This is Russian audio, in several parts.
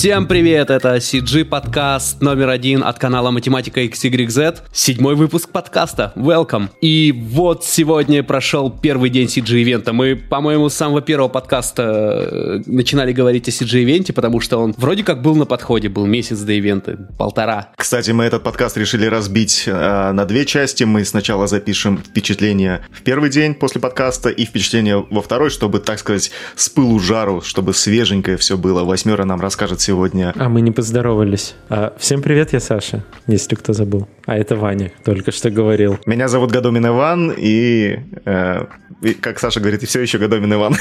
Всем привет, это CG подкаст номер один от канала Математика XYZ. Седьмой выпуск подкаста. Welcome. И вот сегодня прошел первый день CG ивента. Мы, по-моему, с самого первого подкаста э, начинали говорить о CG ивенте, потому что он вроде как был на подходе, был месяц до ивента, полтора. Кстати, мы этот подкаст решили разбить э, на две части. Мы сначала запишем впечатления в первый день после подкаста и впечатления во второй, чтобы, так сказать, с пылу жару, чтобы свеженькое все было. Восьмера нам расскажет сегодня. А мы не поздоровались. А, всем привет, я Саша, если кто забыл. А это Ваня, только что говорил. Меня зовут Гадомин Иван, и, э, и как Саша говорит, и все еще Гадомин Иван.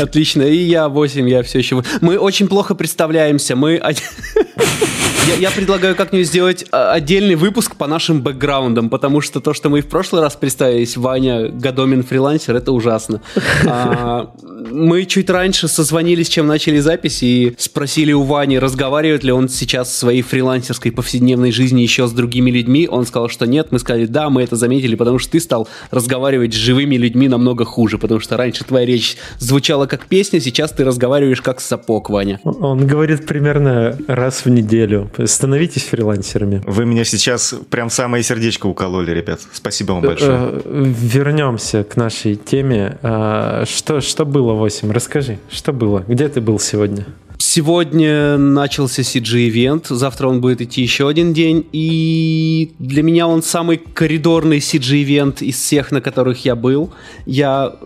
Отлично. И я 8, я все еще... Мы очень плохо представляемся. Мы... Я, я предлагаю как-нибудь сделать а, отдельный выпуск по нашим бэкграундам, потому что то, что мы в прошлый раз представились, Ваня Гадомин фрилансер, это ужасно. А, мы чуть раньше созвонились, чем начали запись, и спросили у Вани, разговаривает ли он сейчас в своей фрилансерской повседневной жизни еще с другими людьми. Он сказал, что нет. Мы сказали, да, мы это заметили, потому что ты стал разговаривать с живыми людьми намного хуже, потому что раньше твоя речь звучала как песня, сейчас ты разговариваешь как сапог, Ваня. Он говорит примерно раз в неделю. Становитесь фрилансерами. Вы меня сейчас прям самое сердечко укололи, ребят. Спасибо вам большое. Э, Вернемся к нашей теме. А, Что, что было 8? Расскажи, что было? Где ты был сегодня? Сегодня начался CG-ивент, завтра он будет идти еще один день, и для меня он самый коридорный CG-ивент из всех, на которых я был. Я,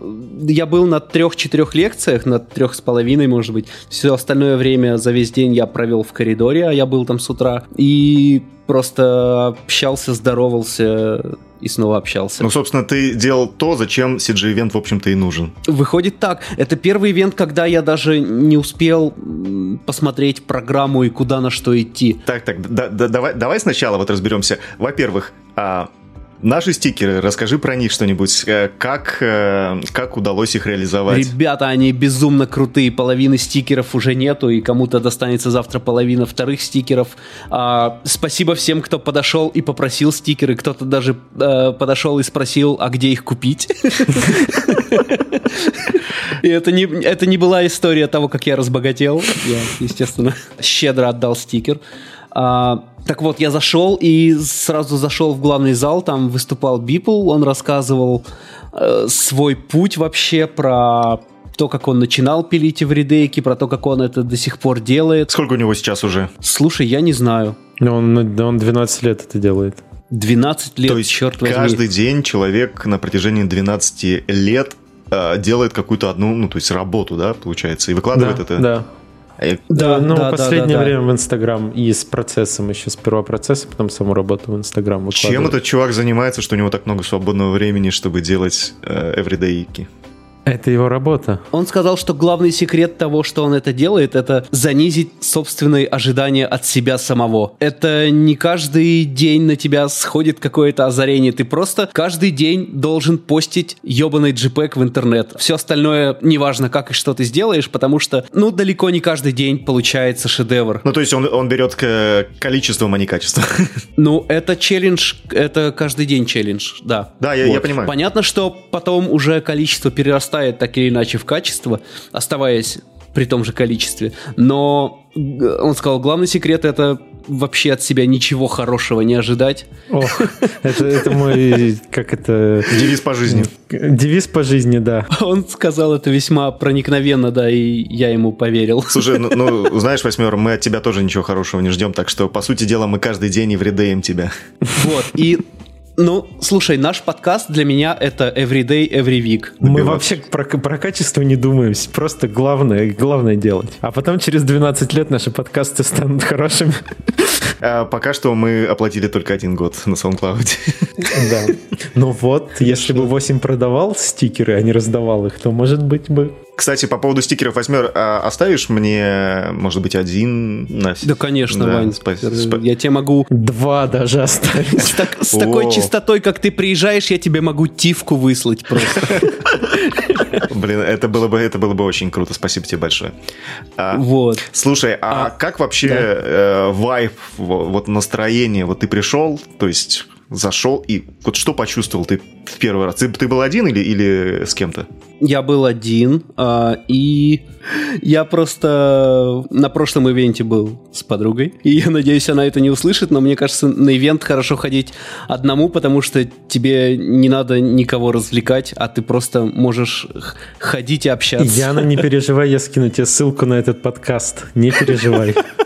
я был на трех-четырех лекциях, на трех с половиной, может быть. Все остальное время за весь день я провел в коридоре, а я был там с утра. И просто общался, здоровался и снова общался. Ну, собственно, ты делал то, зачем CG-ивент, в общем-то, и нужен. Выходит так. Это первый ивент, когда я даже не успел посмотреть программу и куда на что идти. Так, так, да- да- давай, давай сначала вот разберемся. Во-первых, а, наши стикеры, расскажи про них что-нибудь. Э, Как, э, как удалось их реализовать? Ребята, они безумно крутые. Половины стикеров уже нету, и кому-то достанется завтра половина вторых стикеров. А, спасибо всем, кто подошел и попросил стикеры. Кто-то даже э, подошел и спросил, а где их купить. И это не, это не была история того, как я разбогател. Я, естественно, щедро отдал стикер. А, так вот, я зашел и сразу зашел в главный зал, там выступал Бипл, он рассказывал э, свой путь вообще про то, как он начинал пилить эвридейки, про то, как он это до сих пор делает. Сколько у него сейчас уже? Слушай, я не знаю. Ну, Он, он 12 лет это делает. 12 лет, То есть черт возьми. каждый день человек на протяжении 12 лет э, делает какую-то одну, ну, то есть работу, да, получается, и выкладывает да, это. Да. Э, Да, ну, да, да, последнее да, да. время в Инстаграм и с процессом еще сперва процесс, а потом саму работу в Инстаграм Чем этот чувак занимается, что у него так много свободного времени, чтобы делать э, everydayки? Это его работа. Он сказал, что главный секрет того, что он это делает, это занизить собственные ожидания от себя самого. Это не каждый день на тебя сходит какое-то озарение. Ты просто каждый день должен постить ебаный JPEG в интернет. Все остальное неважно, как и что ты сделаешь, потому что, ну, далеко не каждый день получается шедевр. Ну, то есть он, он берет к количеством, а не качеством. Ну, это челлендж, это каждый день челлендж, да. Да, я- я понимаю. Понятно, что потом уже количество перерастает так или иначе в качество, оставаясь при том же количестве. Но он сказал, главный секрет это вообще от себя ничего хорошего не ожидать. Ох, это, это мой, как это... Девиз по жизни. Девиз по жизни, да. Он сказал это весьма проникновенно, да, и я ему поверил. Слушай, ну, ну, знаешь, восьмер, мы от тебя тоже ничего хорошего не ждем, так что, по сути дела, мы каждый день и вредеем тебя. Вот, и ну, слушай, наш подкаст для меня это everyday, every week. Мы вообще про, про качество не думаем, просто главное, главное делать. А потом через 12 лет наши подкасты станут хорошими. А пока что мы оплатили только один год на SoundCloud. Да. Ну вот, если бы 8 продавал стикеры, а не раздавал их, то, может быть, бы... Кстати, по поводу стикеров восьмер, а оставишь мне, может быть, один на Да, конечно, Да, Вань. спа- спа- Я тебе могу Два даже оставить. С, так- с такой чистотой, как ты приезжаешь, я тебе могу тивку выслать просто. Блин, это было бы, это было бы очень круто. Спасибо тебе большое. А, Вот. Слушай, а, А, как вообще да. э, вайб, во- вот настроение? Вот ты пришел, то есть зашел и вот что почувствовал ты в первый раз? Ты, ты был один или, или с кем-то? Я был один, э, и я просто на прошлом ивенте был с подругой, и я надеюсь, она это не услышит, но мне кажется, на ивент хорошо ходить одному, потому что тебе не надо никого развлекать, а ты просто можешь ходить и общаться. Яна, не переживай, я скину тебе ссылку на этот подкаст. Не переживай.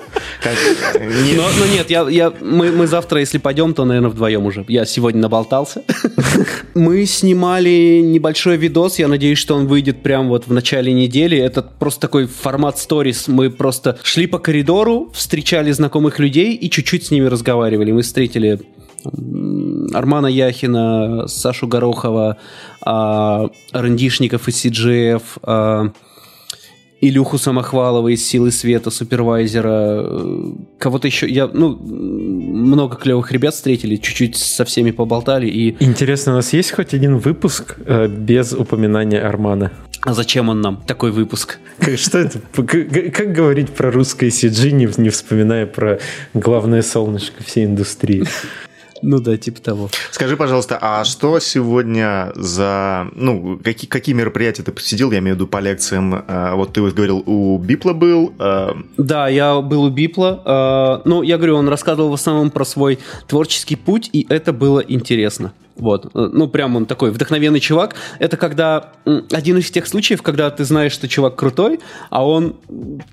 Но, но нет, я, я, мы, мы завтра, если пойдем, то, наверное, вдвоем уже. Я сегодня наболтался. Мы снимали небольшой видос, я надеюсь, что он выйдет прямо вот в начале недели. Это просто такой формат сторис. Мы просто шли по коридору, встречали знакомых людей и чуть-чуть с ними разговаривали. Мы встретили Армана Яхина, Сашу Горохова, рендишников из CGF, Илюху Самохвалова из «Силы света», супервайзера, э, кого-то еще. Я, ну, много клевых ребят встретили, чуть-чуть со всеми поболтали. И... Интересно, у нас есть хоть один выпуск э, без упоминания Армана? А зачем он нам, такой выпуск? Что это? Как, как говорить про русское CG, не, не вспоминая про главное солнышко всей индустрии? Ну да, типа того. Скажи, пожалуйста, а что сегодня за... Ну, какие, какие мероприятия ты посетил? Я имею в виду по лекциям. А, вот ты вот говорил, у Бипла был. А, да, я был у Бипла. А, ну, я говорю, он рассказывал в основном про свой творческий путь, и это было интересно. Вот. Ну, прям он такой вдохновенный чувак. Это когда один из тех случаев, когда ты знаешь, что чувак крутой, а он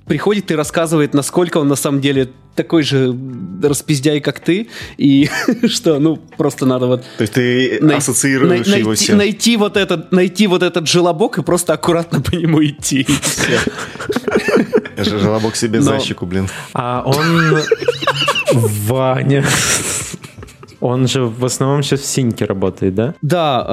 приходит и рассказывает, насколько он на самом деле такой же распиздяй, как ты, и что, ну, просто надо вот... То есть ты най- ассоциируешь най- его найти, найти вот этот, найти вот этот желобок и просто аккуратно по нему идти. Желобок себе за щеку, блин. А он... Ваня. Он же в основном сейчас в синьке работает, да? Да.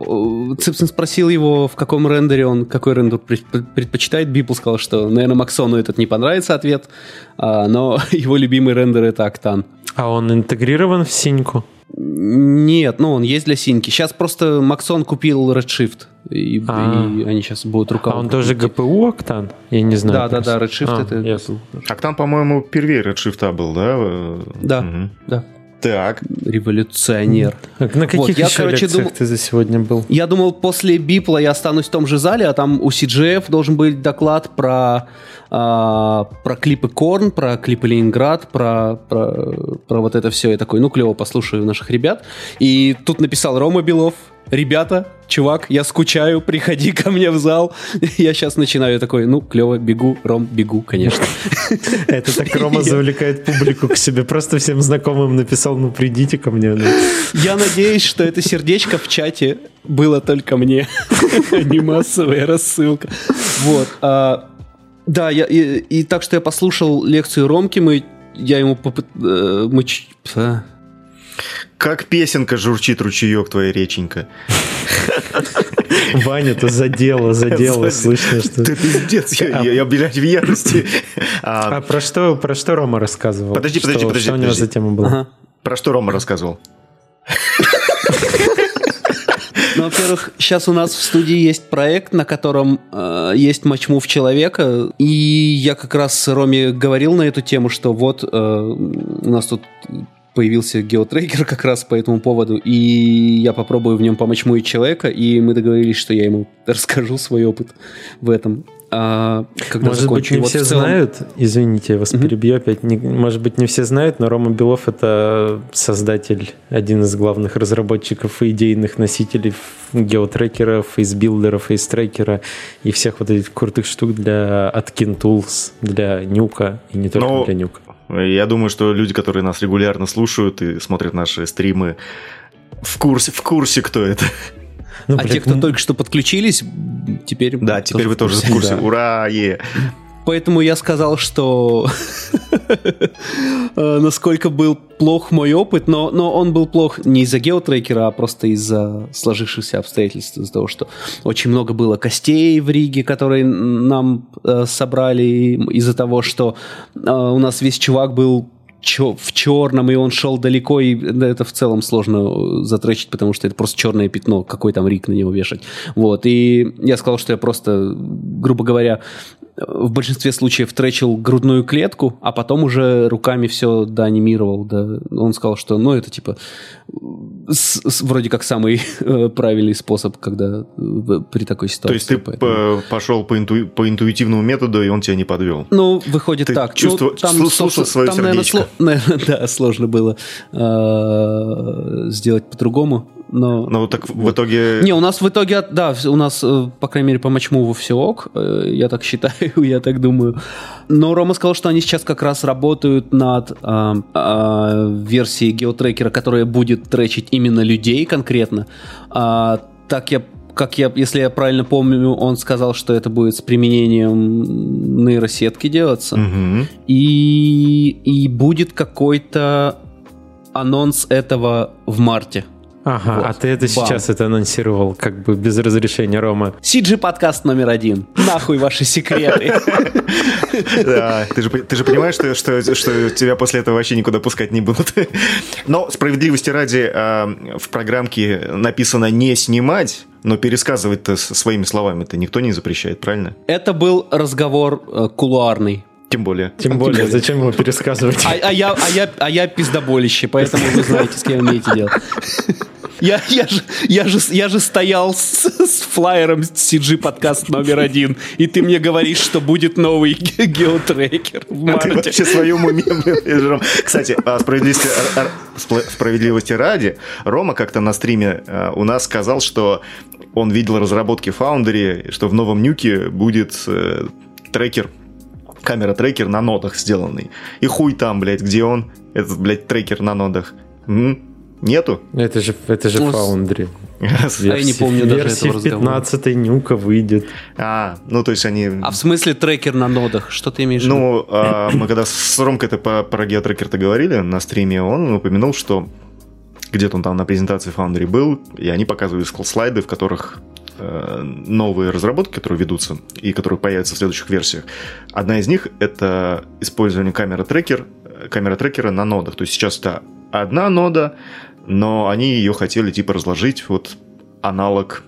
Э, Ципсон спросил его, в каком рендере он, какой рендер предпочитает. Бипл сказал, что, наверное, Максону этот не понравится ответ, а, но его любимый рендер это Octane. А он интегрирован в синьку? Нет, ну он есть для синьки. Сейчас просто Максон купил Redshift, и, а. и они сейчас будут руководить. А он тоже GPU Octane? Я не знаю. Да, да, да, Redshift а, это yes. Octane, по-моему, первее Redshift был, да? Да, угу. да. Так. Революционер. Так, на каких вот, я, еще короче, дум... ты за сегодня был? Я думал, после Бипла я останусь в том же зале, а там у CGF должен быть доклад про, а, про клипы Корн, про клипы Ленинград, про, про, про вот это все. Я такой, ну, клево, послушаю наших ребят. И тут написал Рома Белов, ребята, чувак, я скучаю, приходи ко мне в зал. Я сейчас начинаю такой, ну, клево, бегу, Ром, бегу, конечно. Это так Рома завлекает публику к себе. Просто всем знакомым написал, ну, придите ко мне. Ну. Я надеюсь, что это сердечко в чате было только мне, а не массовая рассылка. Вот. А, да, я, и, и так что я послушал лекцию Ромки, мы, я ему попыт, э, мы, как песенка журчит ручеек твоя реченька. Ваня, то задело, задело, слышно, что... Ты пиздец, я, я, блядь, в ярости. А, а про, что, про что Рома рассказывал? Подожди, подожди, подожди. Что у него за тема была? Про что Рома рассказывал? Ну, во-первых, сейчас у нас в студии есть проект, на котором э, есть матчмув человека, и я как раз Роме говорил на эту тему, что вот э, у нас тут появился геотрекер как раз по этому поводу, и я попробую в нем помочь мой человека, и мы договорились, что я ему расскажу свой опыт в этом. А, когда может закончу. быть, не вот все целом... знают, извините, я вас mm-hmm. перебью опять, не, может быть, не все знают, но Рома Белов — это создатель, один из главных разработчиков и идейных носителей GeoTracker а, FaceBuilder а, FaceTracker а и всех вот этих крутых штук для от KeenTools, для Nuke а, и не только но... для Нюка. Я думаю, что люди, которые нас регулярно слушают и смотрят наши стримы, в курсе, в курсе, кто это. Ну, а те, кто ну... только что подключились, теперь... Да, теперь вы тоже в курсе. Да. Ура! Е! Поэтому я сказал, что э, насколько был плох мой опыт, но, но он был плох не из-за геотрекера, а просто из-за сложившихся обстоятельств, из-за того, что очень много было костей в Риге, которые нам э, собрали, из-за того, что э, у нас весь чувак был в черном, и он шел далеко, и это в целом сложно затречить, потому что это просто черное пятно, какой там рик на него вешать. Вот, и я сказал, что я просто, грубо говоря, в большинстве случаев тречил грудную клетку, а потом уже руками все доанимировал. Да. Он сказал, что ну это типа с, с, вроде как самый э, правильный способ, когда э, при такой ситуации. То есть ты поэтому... пошел по, инту, по интуитивному методу, и он тебя не подвел? Ну, выходит ты так. Чувство, ну, там слушал свое там, сердечко. Наверное, сло, да, сложно было э, сделать по-другому. Но... Ну, так в итоге... Не, у нас в итоге, да, у нас, э, по крайней мере, по матчмуву все ок, э, я так считаю, я так думаю. Но Рома сказал, что они сейчас как раз работают над э, э, версией геотрекера, которая будет тречить именно людей конкретно. А, так я как я, если я правильно помню, он сказал, что это будет с применением нейросетки делаться. Угу. И, и будет какой-то анонс этого в марте. Ага, вот. а ты это Бам. сейчас это анонсировал, как бы без разрешения Рома. CG подкаст номер один. Нахуй ваши секреты. Да, ты же, ты же понимаешь, что, что, что тебя после этого вообще никуда пускать не будут. Но справедливости ради, а, в программке написано не снимать, но пересказывать-то своими словами-то никто не запрещает, правильно? Это был разговор э, кулуарный. Тем более. Тем более, зачем его пересказывать? А, а, я, а, я, а я пиздоболище, поэтому вы знаете, с кем имеете дело. Я, я, же, я, же, я же стоял с, с флайером CG подкаст номер один, и ты мне говоришь, что будет новый геотрекер в марте. А ты вообще своем уме, Кстати, справедливости, справедливости ради, Рома как-то на стриме э, у нас сказал, что он видел разработки Foundry, что в новом нюке будет э, трекер камера-трекер на нодах сделанный. И хуй там, блядь, где он, этот, блядь, трекер на нодах. М? Нету? Это же, это же ну, Foundry. Я не помню даже этого в 15 нюка выйдет. А, ну то есть они... А в смысле трекер на нодах? Что ты имеешь в виду? Ну, а, мы когда с Ромкой это по, про геотрекер-то говорили на стриме, он упомянул, что где-то он там на презентации Foundry был, и они показывали слайды, в которых э, новые разработки, которые ведутся и которые появятся в следующих версиях. Одна из них это использование камера-трекер, камера-трекера на нодах. То есть сейчас это одна нода, но они ее хотели типа разложить вот аналог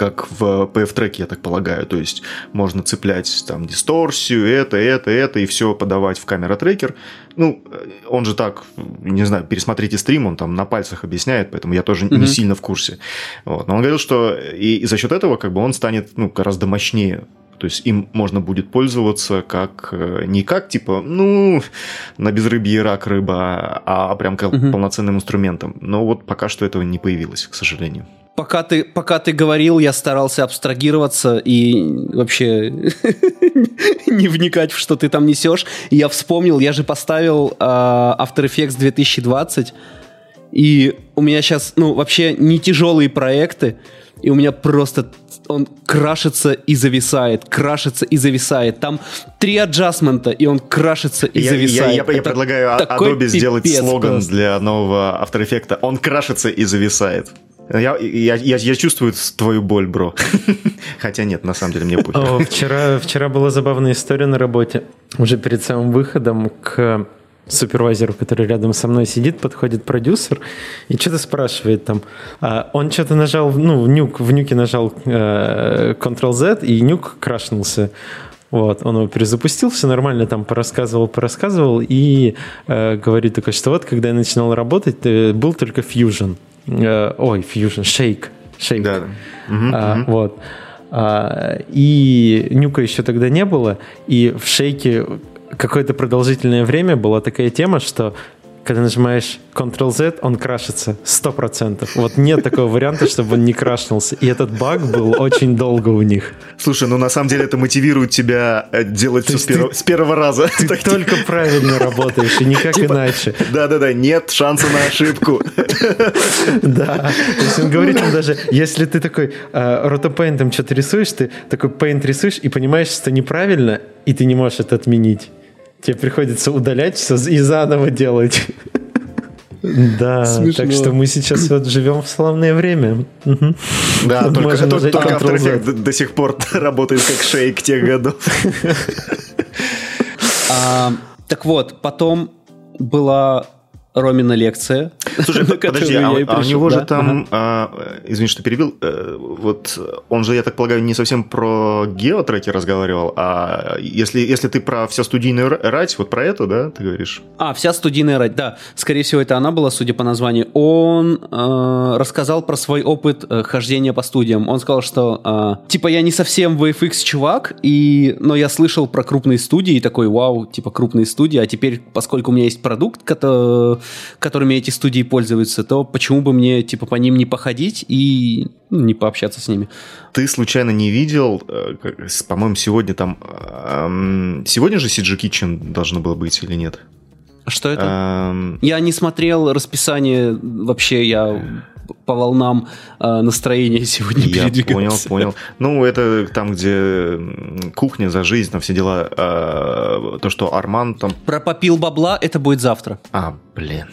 как в PF-треке, я так полагаю. То есть можно цеплять там дисторсию, это, это, это, и все подавать в камера-трекер. Ну, он же так, не знаю, пересмотрите стрим, он там на пальцах объясняет, поэтому я тоже mm-hmm. не сильно в курсе. Вот. Но он говорил, что и, и за счет этого как бы он станет ну, гораздо мощнее то есть им можно будет пользоваться как э, не как типа, ну, на безрыбье рак рыба, а прям как угу. полноценным инструментом. Но вот пока что этого не появилось, к сожалению. Пока ты, пока ты говорил, я старался абстрагироваться и вообще не вникать в что ты там несешь. я вспомнил, я же поставил э, After Effects 2020, и у меня сейчас, ну, вообще не тяжелые проекты, и у меня просто он крашится и зависает, крашится и зависает. Там три аджастмента, и он крашится и я, зависает. Я, я, я предлагаю Adobe сделать слоган просто. для нового After Effects. Он крашится и зависает. Я, я, я, я чувствую твою боль, бро. Хотя нет, на самом деле мне похер. Вчера, вчера была забавная история на работе. Уже перед самым выходом к супервайзеру, который рядом со мной сидит, подходит продюсер и что-то спрашивает там. А он что-то нажал, ну, в нюк, в нюке нажал э, Ctrl-Z, и нюк крашнулся. Вот, он его перезапустил, все нормально там порассказывал, порассказывал, и э, говорит такое, что вот, когда я начинал работать, э, был только Fusion. Э, ой, Fusion, Shake. Shake. Да. Угу, а, угу. Вот. А, и нюка еще тогда не было, и в шейке какое-то продолжительное время была такая тема, что когда нажимаешь Ctrl-Z, он крашится 100%. Вот нет такого варианта, чтобы он не крашнулся. И этот баг был очень долго у них. Слушай, ну на самом деле это мотивирует тебя э, делать все с, перв... с первого раза. Ты так, только типа... правильно работаешь, и никак типа, иначе. Да-да-да, нет шанса на ошибку. Да. То есть он говорит там даже, если ты такой ротопейнтом э, что-то рисуешь, ты такой пейнт рисуешь и понимаешь, что неправильно, и ты не можешь это отменить. Тебе приходится удалять все и заново делать. Да, Смешно. так что мы сейчас вот живем в славное время. Да, только, только, только After Effects до сих пор работает как шейк тех годов. А, так вот, потом была Ромина лекция. Слушай, подожди, а, а у него же там, а, извини, что перебил, э, вот он же, я так полагаю, не совсем про геотреки разговаривал, а если, если ты про вся студийную рать, вот про это, да, ты говоришь? А, вся студийная рать, да. Скорее всего, это она была, судя по названию. Он э, рассказал про свой опыт э, хождения по студиям. Он сказал, что, э, типа, я не совсем VFX чувак, и, но я слышал про крупные студии, и такой, вау, типа, крупные студии, а теперь, поскольку у меня есть продукт, который, которыми эти студии пользуются, то почему бы мне, типа, по ним не походить и ну, не пообщаться с ними? Ты случайно не видел, э, по-моему, сегодня там... Сегодня же CG Kitchen должно было быть или нет? Что это? Эм... Я не смотрел расписание, вообще я по волнам э, настроения сегодня Я передвигался. понял, понял. Ну, это там, где кухня за жизнь, там все дела. Э, то, что Арман там... Про попил бабла, это будет завтра. А, блин.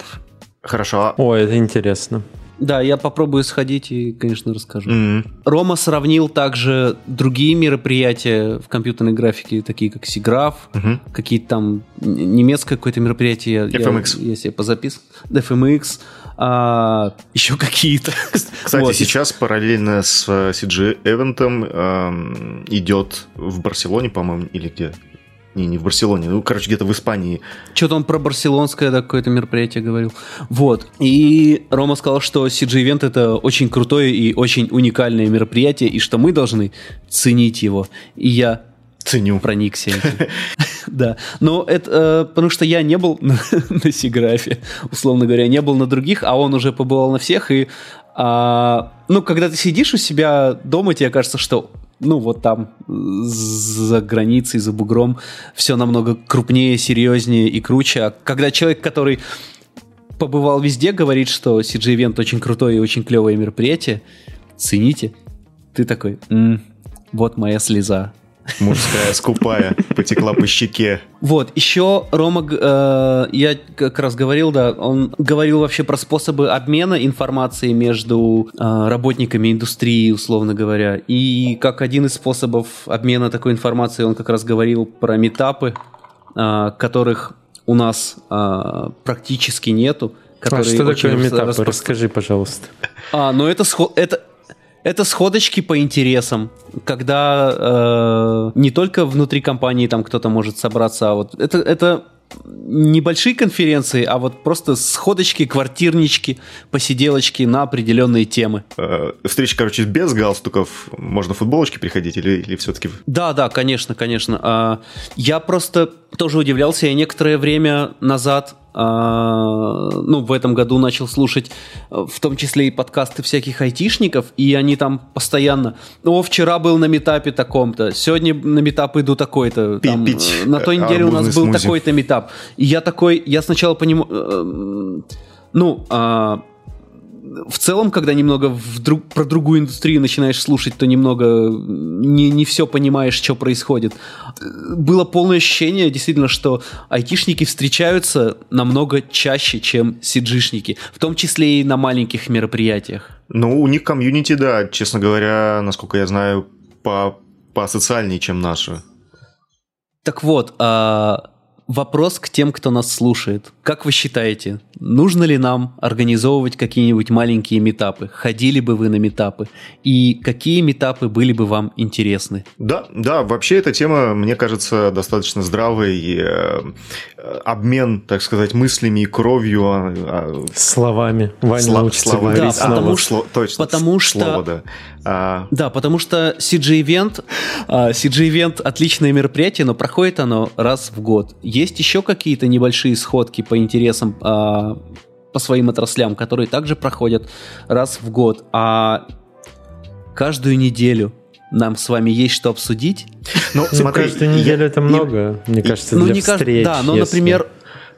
Хорошо. О, это интересно. Да, я попробую сходить и, конечно, расскажу. Mm-hmm. Рома сравнил также другие мероприятия в компьютерной графике, такие как Сиграф, mm-hmm. какие-то там немецкое какое-то мероприятие. FMX. Я, я себе позаписал. FMX. А, еще какие-то. Кстати, вот. сейчас параллельно с CG Эвентом эм, идет в Барселоне, по-моему, или где? Не, не в Барселоне, ну, короче, где-то в Испании. Что-то он про барселонское да, какое-то мероприятие говорил. Вот. И Рома сказал, что CG Event это очень крутое и очень уникальное мероприятие, и что мы должны ценить его. И я Ценю. Проникся Да. Но это э, потому что я не был на, на Сиграфе, условно говоря, не был на других, а он уже побывал на всех. И а, ну, когда ты сидишь у себя дома, тебе кажется, что ну, вот там, за границей, за бугром, все намного крупнее, серьезнее и круче. А когда человек, который побывал везде, говорит, что CG Event очень крутое и очень клевое мероприятие, цените. Ты такой, м-м, вот моя слеза. Мужская, скупая, потекла по щеке. Вот, еще Рома, э, я как раз говорил, да, он говорил вообще про способы обмена информацией между э, работниками индустрии, условно говоря. И как один из способов обмена такой информацией, он как раз говорил про метапы, э, которых у нас э, практически нету. А что такое метапы? Распро... Расскажи, пожалуйста. А, ну это, это, это сходочки по интересам, когда э, не только внутри компании там кто-то может собраться, а вот это, это небольшие конференции, а вот просто сходочки, квартирнички, посиделочки на определенные темы. Э, встреча, короче, без галстуков. Можно футболочки приходить или, или все-таки... Да, да, конечно, конечно. А, я просто тоже удивлялся. Я некоторое время назад ну, в этом году начал слушать э, в том числе и подкасты всяких айтишников, и они там постоянно, о, вчера был на метапе таком-то, сегодня на метап иду такой-то, там, э, на той неделе у нас был смузи. такой-то метап. И я такой, я сначала понимаю, э, ну, а, в целом, когда немного в друг, про другую индустрию начинаешь слушать, то немного не, не все понимаешь, что происходит. Было полное ощущение, действительно, что айтишники встречаются намного чаще, чем сиджишники, в том числе и на маленьких мероприятиях. Ну, у них комьюнити, да, честно говоря, насколько я знаю, по, по социальнее, чем наши. Так вот, а Вопрос к тем, кто нас слушает. Как вы считаете, нужно ли нам организовывать какие-нибудь маленькие метапы? Ходили бы вы на метапы? И какие метапы были бы вам интересны? Да, да, вообще эта тема, мне кажется, достаточно здравой. И, э, обмен, так сказать, мыслями и кровью. А, а, словами. Ваня Слов, научится словами. Да, потому, что, точно, потому что... Слово, да. А... Да, потому что CG Event, uh, CG Event отличное мероприятие, но проходит оно раз в год. Есть еще какие-то небольшие сходки по интересам uh, по своим отраслям, которые также проходят раз в год. А каждую неделю нам с вами есть что обсудить. Ну, смотри, каждую неделю это много, мне кажется, ну, для встреч. Да, но, например,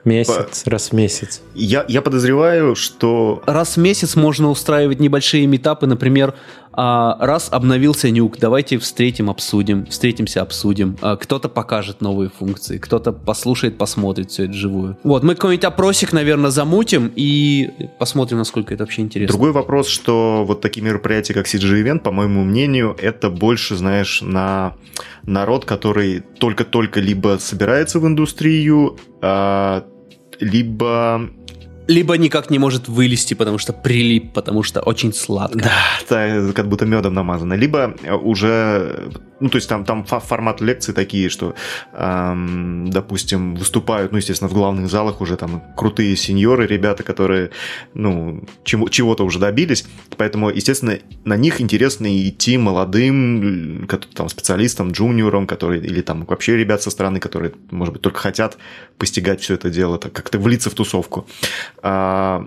Месяц, по... раз в месяц. Я, я подозреваю, что... Раз в месяц можно устраивать небольшие метапы, например, а, раз обновился нюк, давайте встретим, обсудим, встретимся, обсудим. А, кто-то покажет новые функции, кто-то послушает, посмотрит все это живую. Вот, мы какой-нибудь опросик, наверное, замутим и посмотрим, насколько это вообще интересно. Другой вопрос, что вот такие мероприятия, как CG Event, по моему мнению, это больше, знаешь, на народ, который только-только либо собирается в индустрию, а, либо либо никак не может вылезти, потому что прилип, потому что очень сладко. Да, как будто медом намазано. Либо уже, ну, то есть там, там формат лекции такие, что, эм, допустим, выступают, ну, естественно, в главных залах уже там крутые сеньоры, ребята, которые, ну, чему, чего-то уже добились. Поэтому, естественно, на них интересно идти молодым там, специалистам, джуниорам, которые, или там вообще ребят со стороны, которые, может быть, только хотят постигать все это дело, так как-то влиться в тусовку. А,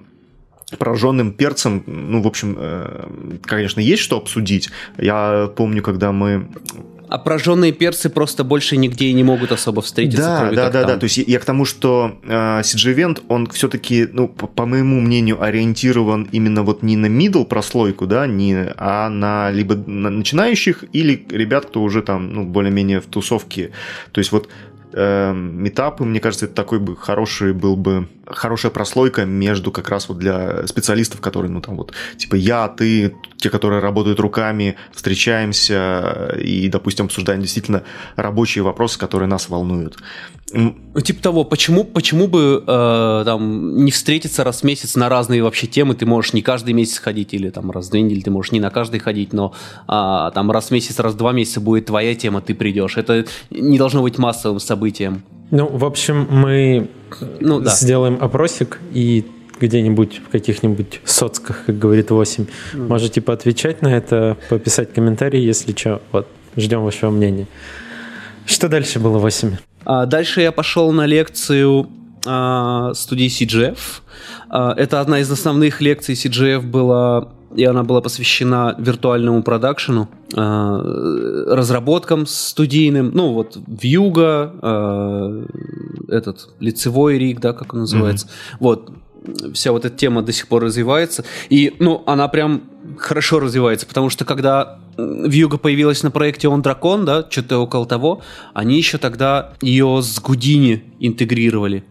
пораженным перцем, ну, в общем, э, конечно, есть что обсудить. Я помню, когда мы а прожженные перцы просто больше нигде и не могут особо встретиться. Да, да, да, там. да. То есть я к тому, что э, CG-Event, он все-таки, ну, по, по моему мнению, ориентирован именно вот не на middle прослойку, да, не, а на либо на начинающих или ребят, кто уже там, ну, более-менее в тусовке. То есть вот Эм, метапы, мне кажется, это такой бы хороший был бы хорошая прослойка между как раз вот для специалистов, которые, ну там вот, типа я, ты, те, которые работают руками, встречаемся и, допустим, обсуждаем действительно рабочие вопросы, которые нас волнуют. Ну, типа того, почему, почему бы э, там не встретиться раз в месяц на разные вообще темы, ты можешь не каждый месяц ходить, или там раз в две недели ты можешь не на каждый ходить, но а, там раз в месяц, раз в два месяца будет твоя тема, ты придешь. Это не должно быть массовым событием. Ну, в общем, мы ну, да. сделаем опросик и где-нибудь в каких-нибудь соцках, как говорит 8, mm. можете поотвечать на это, пописать комментарии, если что. Вот, ждем вашего мнения. Что дальше было 8? А дальше я пошел на лекцию а, студии CGF. А, это одна из основных лекций CGF была, и она была посвящена виртуальному продакшену, а, разработкам студийным, ну вот Вьюга, а, этот лицевой риг, да, как он называется. Mm-hmm. Вот, вся вот эта тема до сих пор развивается. И, ну, она прям хорошо развивается, потому что когда Вьюга появилась на проекте Он Дракон, да, что-то около того, они еще тогда ее с Гудини интегрировали.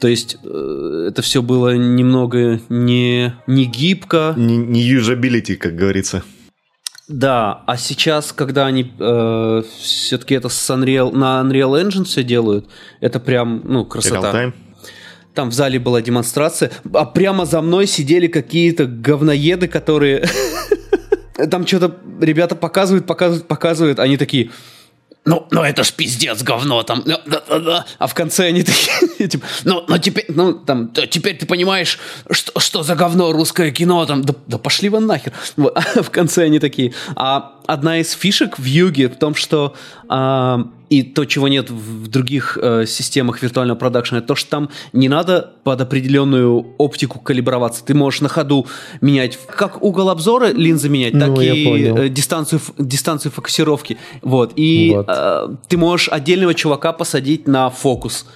То есть э, это все было немного не, не гибко. Не, не юзабилити, как говорится. Да, а сейчас, когда они э, все-таки это с Unreal, на Unreal Engine все делают, это прям, ну, красота. Там в зале была демонстрация, а прямо за мной сидели какие-то говноеды, которые... Там что-то ребята показывают, показывают, показывают, они такие ну, ну это ж пиздец, говно там. Да, да, да. А в конце они такие, типа, ну, ну теперь, ну, там, теперь ты понимаешь, что, что за говно русское кино, там, да, да пошли вы нахер. А в конце они такие. А одна из фишек в Юге в том, что а, и то, чего нет в других э, системах виртуального продакшена, то, что там не надо под определенную оптику калиброваться. Ты можешь на ходу менять как угол обзора линзы менять, так ну, и э, дистанцию, дистанцию фокусировки. Вот. И вот. Э, ты можешь отдельного чувака посадить на фокус.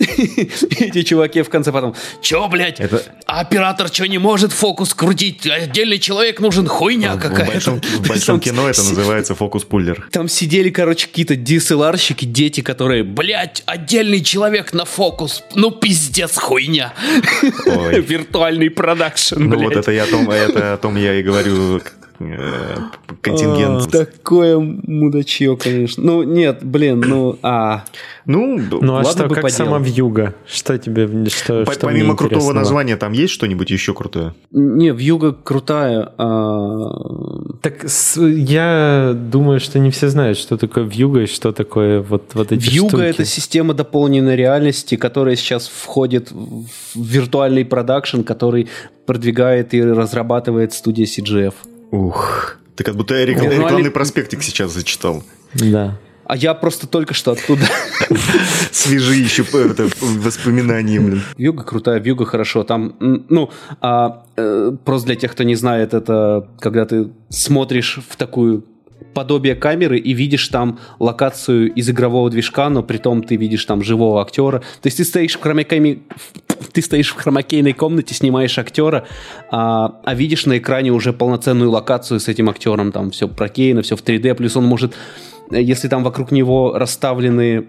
Эти чуваки в конце потом, чё, блядь, это... оператор что не может фокус крутить? Отдельный человек нужен, хуйня какая-то. В большом, в большом кино это называется фокус-пуллер. Там сидели, короче, какие-то DSLR-щики, дети, которые, блядь, отдельный человек на фокус, ну пиздец, хуйня. Виртуальный продакшн, Ну вот это я о том, это о том я и говорю, контингент. А, такое мудачье, конечно. Ну, нет, блин, ну, а... Ну, ну а что, как сама вьюга? Что тебе, что, По, что Помимо крутого названия, там есть что-нибудь еще крутое? Не, вьюга крутая. А... Так я думаю, что не все знают, что такое вьюга и что такое вот, вот эти Вьюга штуки. это система дополненной реальности, которая сейчас входит в виртуальный продакшн, который продвигает и разрабатывает студия CGF. Ух, ты как будто рек... ну, рекламный проспектик сейчас зачитал. Да. А я просто только что оттуда. Свежие еще воспоминания, блин. Вьюга крутая, вьюга хорошо. Там, ну, а, э, просто для тех, кто не знает, это когда ты смотришь в такую подобие камеры и видишь там локацию из игрового движка, но при том ты видишь там живого актера. То есть ты стоишь в хромакейной, ты стоишь в хромакейной комнате, снимаешь актера, а, а видишь на экране уже полноценную локацию с этим актером, там все прокейно, все в 3D, плюс он может если там вокруг него расставлены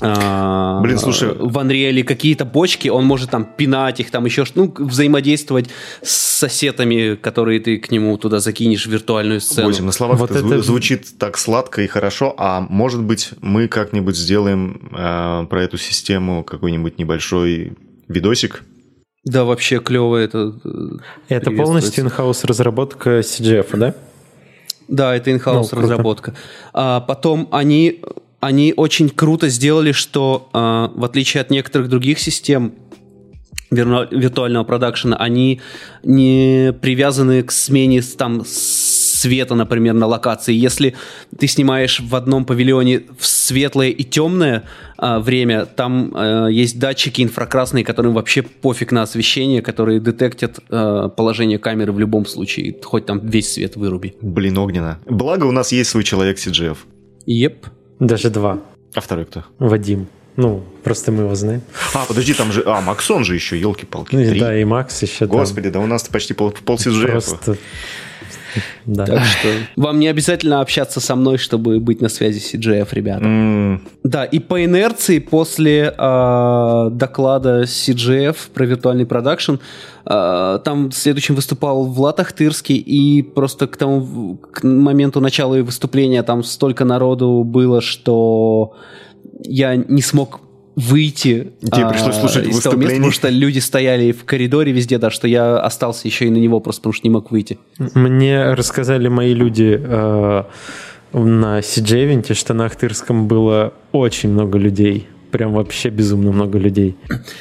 а, Блин, слушай. в Unreal какие-то бочки, он может там пинать их, там еще ну, взаимодействовать с соседами, которые ты к нему туда закинешь в виртуальную сцену. 8 на словах вот это, это звучит так сладко и хорошо, а может быть мы как-нибудь сделаем э, про эту систему какой-нибудь небольшой видосик, Да, вообще клево это. Это полностью инхаус разработка CGF, да? Да, это инхаус ну, разработка. А потом они, они очень круто сделали, что а, в отличие от некоторых других систем, виртуального продакшена, они не привязаны к смене там света, например, на локации. Если ты снимаешь в одном павильоне в светлое и темное э, время, там э, есть датчики инфракрасные, которым вообще пофиг на освещение, которые детектят э, положение камеры в любом случае, хоть там весь свет выруби. Блин, огненно. Благо у нас есть свой человек CGF. Еп. Даже два. А второй кто? Вадим. Ну, просто мы его знаем. А, подожди, там же... А, Максон же еще, елки-палки. Ну, да, и Макс еще Господи, там. да у нас почти пол, пол Просто... Да. Так что вам не обязательно общаться со мной, чтобы быть на связи с CGF, ребята. Mm. Да, и по инерции после э, доклада CGF про виртуальный продакшн э, там следующим выступал Влад Ахтырский, и просто к тому к моменту начала выступления там столько народу было, что я не смог выйти Тебе а, пришлось слушать из того места, потому что люди стояли в коридоре везде, да, что я остался еще и на него просто потому что не мог выйти. Мне рассказали мои люди э, на CJ что на Ахтырском было очень много людей. Прям вообще безумно много людей.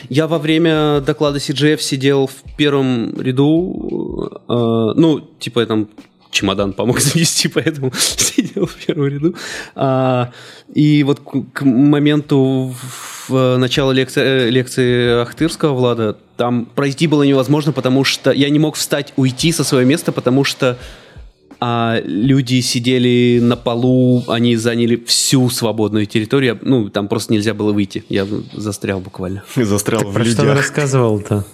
Я во время доклада CGF сидел в первом ряду, э, ну, типа там чемодан помог занести, поэтому сидел в первом ряду. А, и вот к моменту в начало лекции, э, лекции Ахтырского Влада там пройти было невозможно, потому что я не мог встать, уйти со своего места, потому что а люди сидели на полу, они заняли всю свободную территорию, ну, там просто нельзя было выйти, я застрял буквально. Застрял так в про людях. что он рассказывал-то?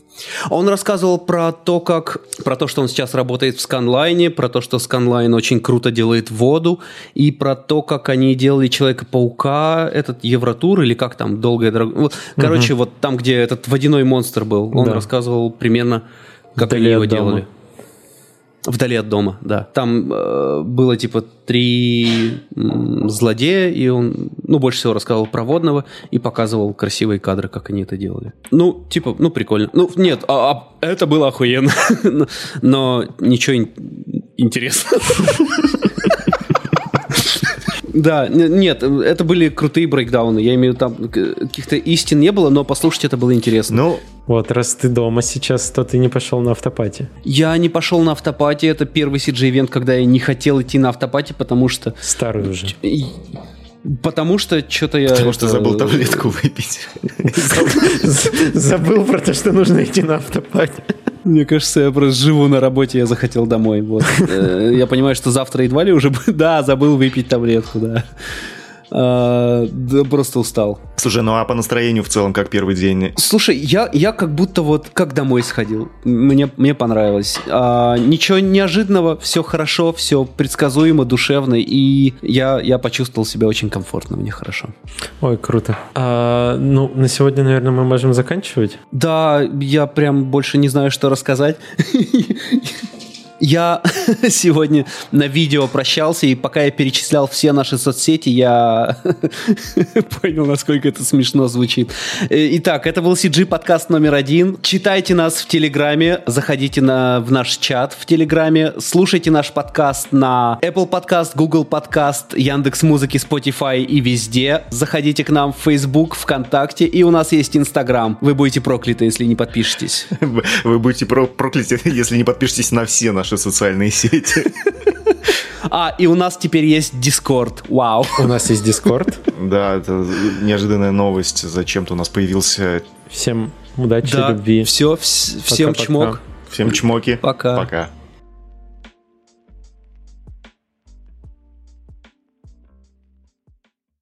Он рассказывал про то, как, про то, что он сейчас работает в сканлайне, про то, что сканлайн очень круто делает воду, и про то, как они делали Человека-паука, этот Евротур, или как там, долгая дорога. Короче, угу. вот там, где этот водяной монстр был, он да. рассказывал примерно, как Вдали они его делали. Вдали от дома, да. Там э, было типа три злодея, и он, ну, больше всего рассказывал про водного и показывал красивые кадры, как они это делали. Ну, типа, ну, прикольно. Ну, нет, а, а это было охуенно. Но ничего интересного. Да, нет, это были крутые брейкдауны. Я имею в виду, там каких-то истин не было, но послушать это было интересно. Ну, вот, раз ты дома сейчас, то ты не пошел на автопати. Я не пошел на автопати. Это первый CG-ивент, когда я не хотел идти на автопати, потому что... Старый уже. Потому что что-то я... Потому что забыл таблетку выпить. Забыл про то, что нужно идти на автопати. Мне кажется, я просто живу на работе, я захотел домой. Вот. Э, я понимаю, что завтра едва ли уже... Да, забыл выпить таблетку, да. А, да просто устал. Слушай, ну а по настроению в целом, как первый день? Слушай, я, я как будто вот как домой сходил. Мне, мне понравилось. А, ничего неожиданного, все хорошо, все предсказуемо, душевно, и я, я почувствовал себя очень комфортно, мне хорошо. Ой, круто. А, ну, на сегодня, наверное, мы можем заканчивать. Да, я прям больше не знаю, что рассказать. Я сегодня на видео прощался, и пока я перечислял все наши соцсети, я понял, насколько это смешно звучит. Э, итак, это был CG подкаст номер один. Читайте нас в Телеграме, заходите на, в наш чат в Телеграме, слушайте наш подкаст на Apple Podcast, Google Podcast, Яндекс Музыки, Spotify и везде. Заходите к нам в Facebook, ВКонтакте, и у нас есть Инстаграм. Вы будете прокляты, если не подпишетесь. Вы будете прокляты, если не подпишетесь на все наши наши социальные сети. А, и у нас теперь есть Discord. Вау. У нас есть Discord. Да, это неожиданная новость. Зачем-то у нас появился... Всем удачи, любви. Все, всем чмок. Всем чмоки. Пока. Пока.